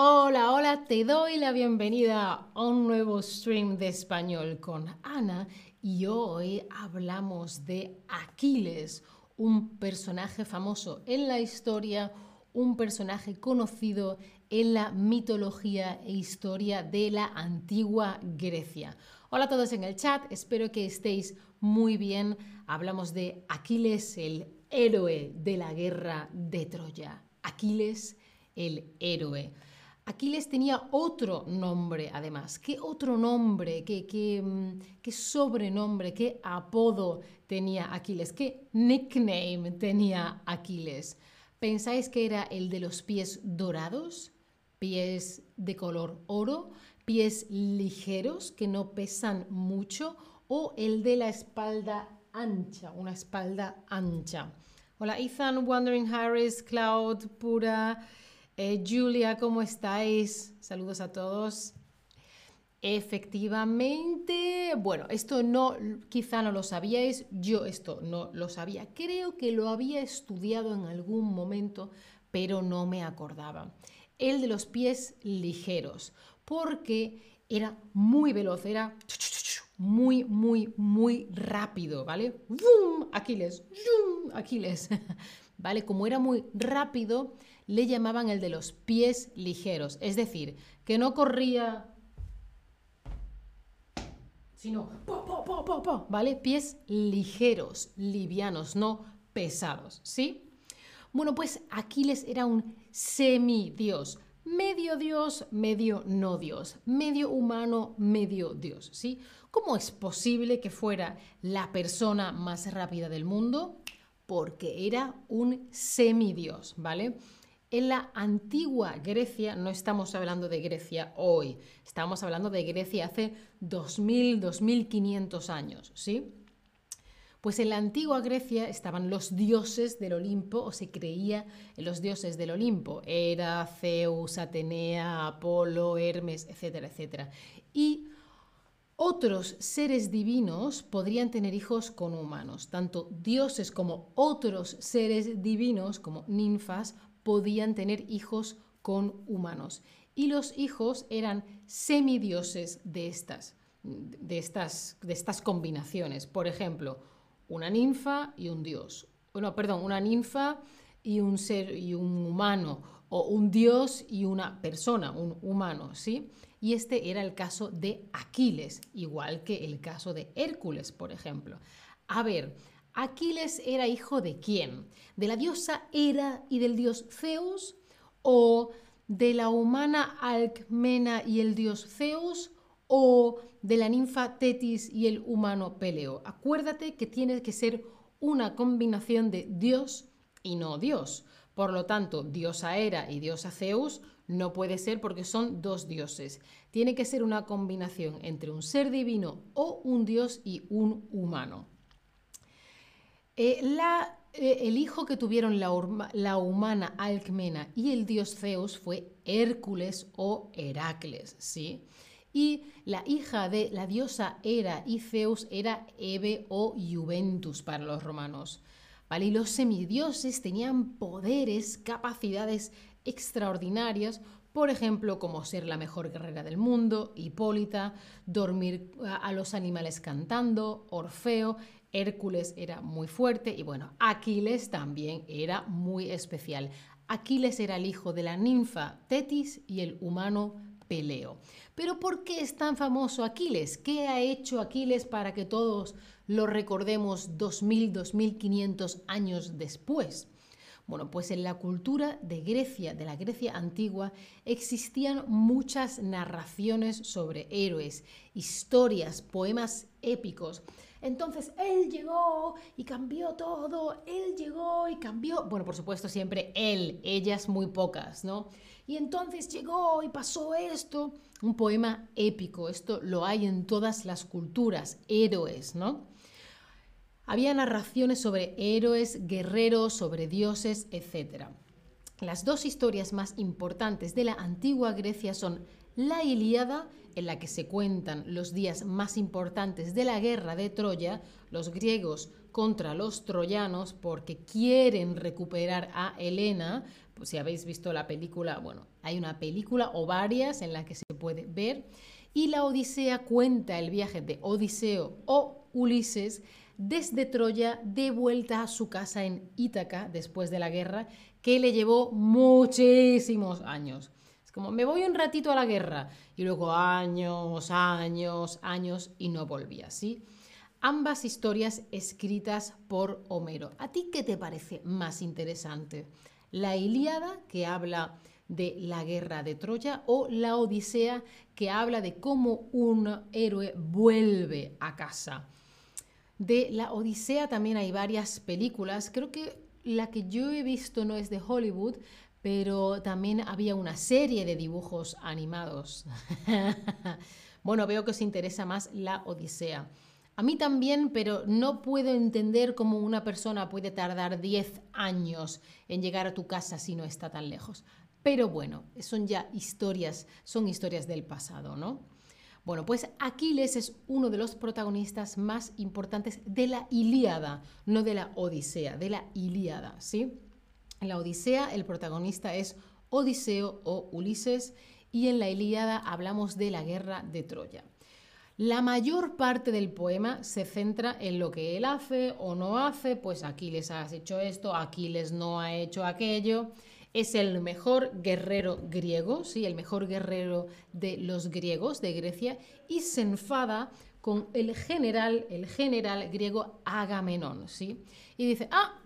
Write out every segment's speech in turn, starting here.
Hola, hola, te doy la bienvenida a un nuevo stream de español con Ana y hoy hablamos de Aquiles, un personaje famoso en la historia, un personaje conocido en la mitología e historia de la antigua Grecia. Hola a todos en el chat, espero que estéis muy bien. Hablamos de Aquiles, el héroe de la guerra de Troya. Aquiles, el héroe. Aquiles tenía otro nombre, además. ¿Qué otro nombre? ¿Qué, mm, qué, sobrenombre? ¿Qué apodo tenía Aquiles? ¿Qué nickname tenía Aquiles? ¿Pensáis que era el de los pies dorados? ¿Pies de color oro? ¿Pies ligeros que no pesan mucho? ¿O el de la espalda ancha? Una espalda ancha. Hola Ethan, Wandering Harris, Cloud, Pura. Eh, Julia, ¿cómo estáis? Saludos a todos. Efectivamente, bueno, esto no, quizá no lo sabíais, yo esto no lo sabía. Creo que lo había estudiado en algún momento, pero no me acordaba. El de los pies ligeros, porque era muy veloz, era muy, muy, muy rápido, ¿vale? ¡Bum! Aquiles, ¡Bum! Aquiles, ¿vale? Como era muy rápido, le llamaban el de los pies ligeros, es decir, que no corría, sino, ¿vale? Pies ligeros, livianos, no pesados, ¿sí? Bueno, pues Aquiles era un semidios, medio dios, medio no dios, medio humano, medio dios, ¿sí? ¿Cómo es posible que fuera la persona más rápida del mundo? Porque era un semidios, ¿vale? En la antigua Grecia, no estamos hablando de Grecia hoy, estamos hablando de Grecia hace 2000, 2500 años, ¿sí? Pues en la antigua Grecia estaban los dioses del Olimpo, o se creía en los dioses del Olimpo, Era, Zeus, Atenea, Apolo, Hermes, etcétera, etcétera. Y otros seres divinos podrían tener hijos con humanos, tanto dioses como otros seres divinos, como ninfas, podían tener hijos con humanos. Y los hijos eran semidioses de estas, de estas, de estas combinaciones. Por ejemplo, una ninfa y un dios. Bueno, perdón, una ninfa y un ser y un humano o un dios y una persona, un humano, ¿sí? Y este era el caso de Aquiles, igual que el caso de Hércules, por ejemplo. A ver, ¿Aquiles era hijo de quién? ¿De la diosa Hera y del dios Zeus? ¿O de la humana Alcmena y el dios Zeus? ¿O de la ninfa Tetis y el humano Peleo? Acuérdate que tiene que ser una combinación de dios y no dios. Por lo tanto, diosa Hera y diosa Zeus no puede ser porque son dos dioses. Tiene que ser una combinación entre un ser divino o un dios y un humano. Eh, eh, el hijo que tuvieron la, humana Alcmena y el dios Zeus fue Hércules o Heracles, ¿sí? Y la hija de la diosa Hera y Zeus era Eve o Juventus para los romanos. ¿Vale? Y los semidioses tenían poderes, capacidades extraordinarias, por ejemplo, como ser la mejor guerrera del mundo, Hipólita, dormir a los animales cantando, Orfeo, Hércules era muy fuerte y bueno, Aquiles también era muy especial. Aquiles era el hijo de la ninfa Tetis y el humano Peleo. Pero ¿por qué es tan famoso Aquiles? ¿Qué ha hecho Aquiles para que todos lo recordemos 2000, 2500 años después? Bueno, pues en la cultura de Grecia, de la Grecia antigua, existían muchas narraciones sobre héroes, historias, poemas épicos entonces él llegó y cambió todo, él llegó y cambió, bueno, por supuesto siempre él, ellas muy pocas, ¿no? Y entonces llegó y pasó esto, un poema épico, esto lo hay en todas las culturas, héroes, ¿no? Había narraciones sobre héroes, guerreros, sobre dioses, etc. Las dos historias más importantes de la antigua Grecia son la Ilíada en la que se cuentan los días más importantes de la guerra de Troya, los griegos contra los troyanos porque quieren recuperar a Helena. Pues si habéis visto la película, bueno, hay una película o varias en las que se puede ver. Y la Odisea cuenta el viaje de Odiseo o Ulises desde Troya de vuelta a su casa en Ítaca después de la guerra, que le llevó muchísimos años. Como, me voy un ratito a la guerra y luego años, años, años y no volví así. Ambas historias escritas por Homero. ¿A ti qué te parece más interesante? ¿La Ilíada, que habla de la guerra de Troya, o la Odisea, que habla de cómo un héroe vuelve a casa? De la Odisea también hay varias películas. Creo que la que yo he visto no es de Hollywood, pero también había una serie de dibujos animados. bueno, veo que os interesa más la Odisea. A mí también, pero no puedo entender cómo una persona puede tardar 10 años en llegar a tu casa si no está tan lejos. Pero bueno, son ya historias, son historias del pasado, ¿no? Bueno, pues Aquiles es uno de los protagonistas más importantes de la Ilíada, no de la Odisea, de la Ilíada, ¿sí? En la Odisea el protagonista es Odiseo o Ulises y en la Ilíada hablamos de la guerra de Troya. La mayor parte del poema se centra en lo que él hace o no hace, pues Aquiles ha hecho esto, Aquiles no ha hecho aquello es el mejor guerrero griego, ¿sí? el mejor guerrero de los griegos de Grecia, y se enfada con el general, el general griego Agamenón, ¿sí? Y dice, ah,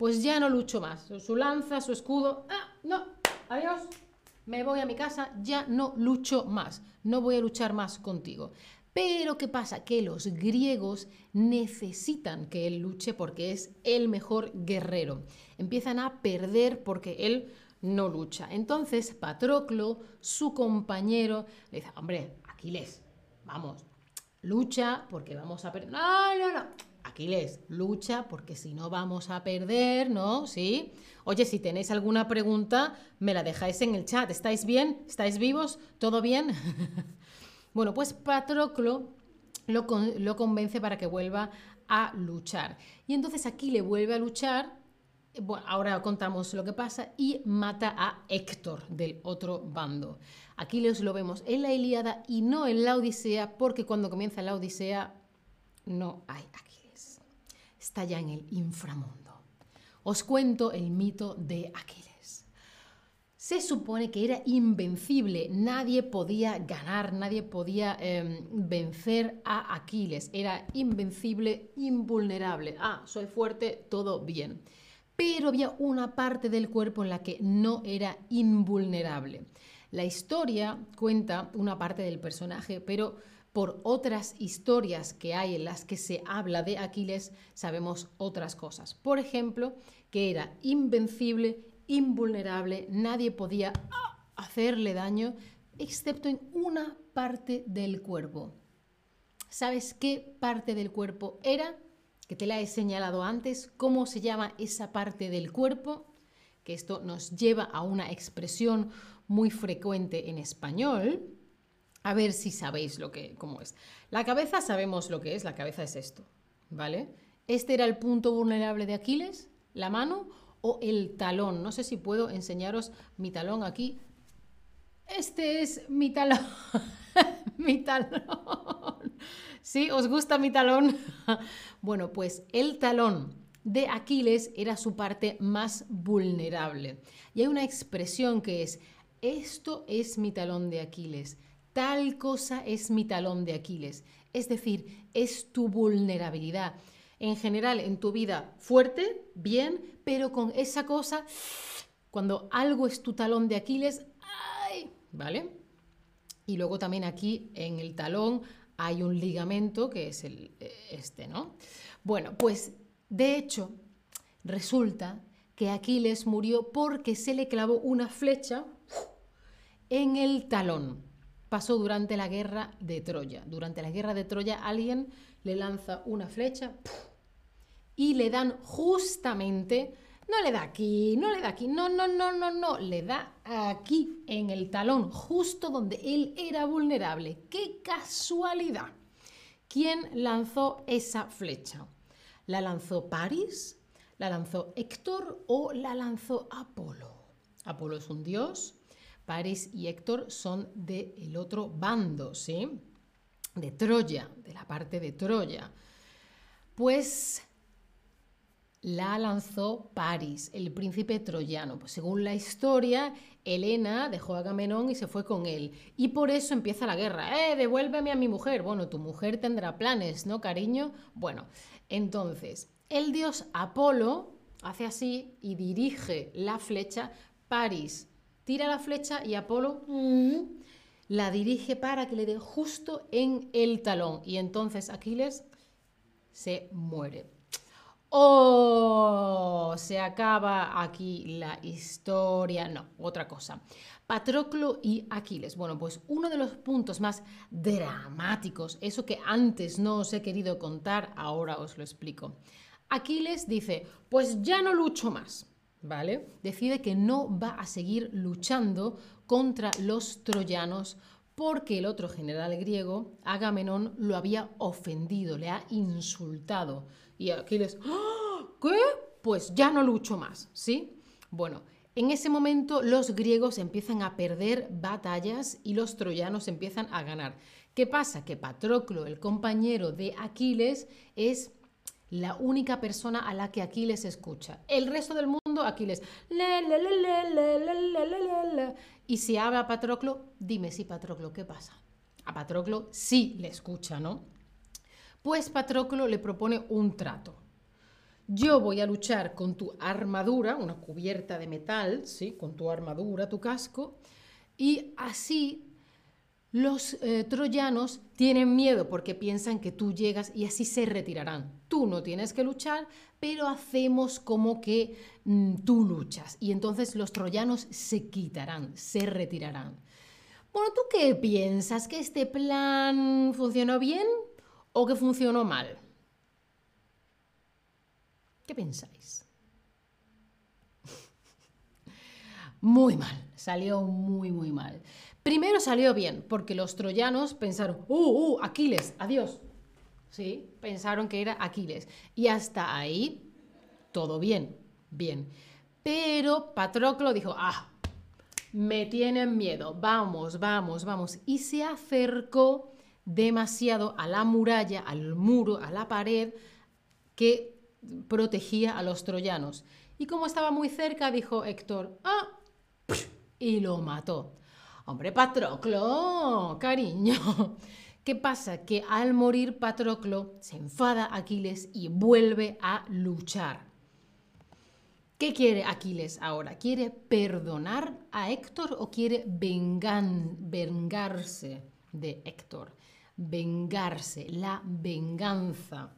pues ya no lucho más. Su lanza, su escudo, ah, no, adiós, me voy a mi casa, ya no lucho más, no voy a luchar más contigo. Pero ¿qué pasa? Que los griegos necesitan que él luche porque es el mejor guerrero. Empiezan a perder porque él no lucha. Entonces Patroclo, su compañero, le dice, hombre, Aquiles, vamos, lucha porque vamos a perder. No, no, no. Aquiles, lucha porque si no vamos a perder, ¿no? ¿Sí? Oye, si tenéis alguna pregunta, me la dejáis en el chat. ¿Estáis bien? ¿Estáis vivos? ¿Todo bien? Bueno, pues Patroclo lo, convence para que vuelva a luchar. Y entonces aquí le vuelve a luchar, bueno, ahora contamos lo que pasa, y mata a Héctor del otro bando. Aquí les lo vemos en la Ilíada y no en la Odisea, porque cuando comienza la Odisea no hay Aquiles. Está ya en el inframundo. Os cuento el mito de Aquiles se supone que era invencible, nadie podía ganar, nadie podía em, vencer a Aquiles, era invencible, invulnerable. Ah, soy fuerte, todo bien. Pero había una parte del cuerpo en la que no era invulnerable. La historia cuenta una parte del personaje, pero por otras historias que hay en las que se habla de Aquiles, sabemos otras cosas. Por ejemplo, que era invencible invulnerable, nadie podía hacerle daño, excepto en una parte del cuerpo. ¿Sabes qué parte del cuerpo era? Que te la he señalado antes. ¿Cómo se llama esa parte del cuerpo? Que esto nos lleva a una expresión muy frecuente en español. A ver si sabéis lo que, cómo es. La cabeza sabemos lo que es, la cabeza es esto, ¿vale? Este era el punto vulnerable de Aquiles, la mano, o el talón. No sé si puedo enseñaros mi talón aquí. Este es mi talón. mi talón. ¿Sí? ¿Os gusta mi talón? bueno, pues el talón de Aquiles era su parte más vulnerable. Y hay una expresión que es, esto es mi talón de Aquiles, tal cosa es mi talón de Aquiles. Es decir, es tu vulnerabilidad en general en tu vida fuerte, bien, pero con esa cosa, cuando algo es tu talón de Aquiles, ¡ay! ¿Vale? Y luego también aquí en el talón hay un ligamento que es el, este, ¿no? Bueno, pues de hecho resulta que Aquiles murió porque se le clavó una flecha en el talón. Pasó durante la guerra de Troya. Durante la guerra de Troya alguien le lanza una flecha y le dan justamente, no le da aquí, no le da aquí, no, no, no, no, no, le da aquí en el talón, justo donde él era vulnerable. ¡Qué casualidad! ¿Quién lanzó esa flecha? ¿La lanzó Paris? ¿La lanzó Héctor o la lanzó Apolo? Apolo es un dios, Paris y Héctor son del otro bando, ¿sí? De Troya, de la parte de Troya. Pues la lanzó Paris, el príncipe troyano. Pues según la historia, Helena dejó a Agamenón y se fue con él. Y por eso empieza la guerra. ¡Eh, devuélveme a mi mujer! Bueno, tu mujer tendrá planes, ¿no, cariño? Bueno, entonces, el dios Apolo hace así y dirige la flecha. Paris tira la flecha y Apolo mm, la dirige para que le dé justo en el talón. Y entonces Aquiles se muere. ¡Oh! Se acaba aquí la historia. No, otra cosa. Patroclo y Aquiles. Bueno, pues uno de los puntos más dramáticos, eso que antes no os he querido contar, ahora os lo explico. Aquiles dice, pues ya no lucho más, ¿vale? Decide que no va a seguir luchando contra los troyanos porque el otro general griego, Agamenón, lo había ofendido, le ha insultado. Y Aquiles, ¡Ah! ¿qué? Pues ya no lucho más, ¿sí? Bueno, en ese momento los griegos empiezan a perder batallas y los troyanos empiezan a ganar. ¿Qué pasa? Que Patroclo, el compañero de Aquiles, es la única persona a la que Aquiles escucha. El resto del mundo, Aquiles. y si habla Patroclo, dime si Patroclo, ¿qué pasa? A Patroclo sí le escucha, ¿no? Pues Patroclo le propone un trato. Yo voy a luchar con tu armadura, una cubierta de metal, ¿sí? con tu armadura, tu casco, y así los eh, troyanos tienen miedo porque piensan que tú llegas y así se retirarán. Tú no tienes que luchar, pero hacemos como que mm, tú luchas. Y entonces los troyanos se quitarán, se retirarán. Bueno, ¿tú qué piensas? ¿Que este plan funcionó bien? o que funcionó mal? ¿Qué pensáis? Muy mal, salió muy, muy mal. Primero salió bien, porque los troyanos pensaron, ¡uh, uh, Aquiles, adiós! Sí, pensaron que era Aquiles. Y hasta ahí, todo bien, bien. Pero Patroclo dijo, ¡ah! Me tienen miedo, vamos, vamos, vamos. Y se acercó demasiado a la muralla, al muro, a la pared que protegía a los troyanos. Y como estaba muy cerca, dijo Héctor, ¡ah! Y lo mató. Hombre, Patroclo, cariño. ¿Qué pasa? Que al morir Patroclo se enfada Aquiles y vuelve a luchar. ¿Qué quiere Aquiles ahora? ¿Quiere perdonar a Héctor o quiere vengarse de Héctor? vengarse, la venganza.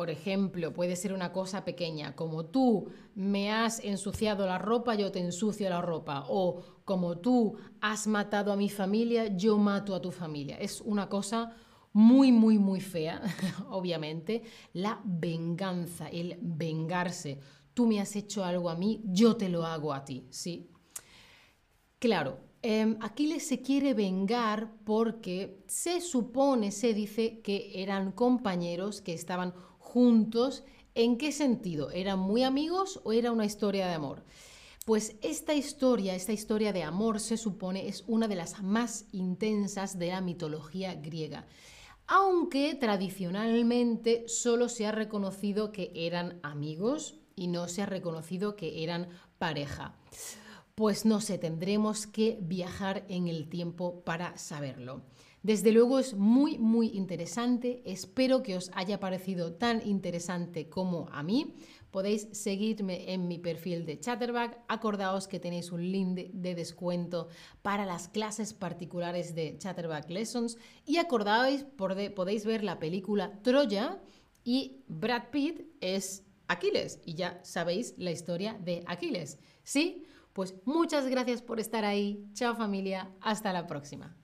Por ejemplo, puede ser una cosa pequeña, como tú me has ensuciado la ropa, yo te ensucio la ropa, o como tú has matado a mi familia, yo mato a tu familia. Es una cosa muy, muy, muy fea, obviamente, la venganza, el vengarse. Tú me has hecho algo a mí, yo te lo hago a ti, ¿sí? Claro, Em, Aquiles se quiere vengar porque se supone, se dice que eran compañeros que estaban juntos. ¿En qué sentido? ¿Eran muy amigos o era una historia de amor? Pues esta historia, esta historia de amor, se supone es una de las más intensas de la mitología griega, aunque tradicionalmente solo se ha reconocido que eran amigos y no se ha reconocido que eran pareja. Pues no sé, tendremos que viajar en el tiempo para saberlo. Desde luego es muy, muy interesante. Espero que os haya parecido tan interesante como a mí. Podéis seguirme en mi perfil de Chatterback. Acordaos que tenéis un link de descuento para las clases particulares de Chatterback Lessons. Y acordaos, podéis ver la película Troya y Brad Pitt es Aquiles. Y ya sabéis la historia de Aquiles. ¿Sí? Pues muchas gracias por estar ahí. Chao familia, hasta la próxima.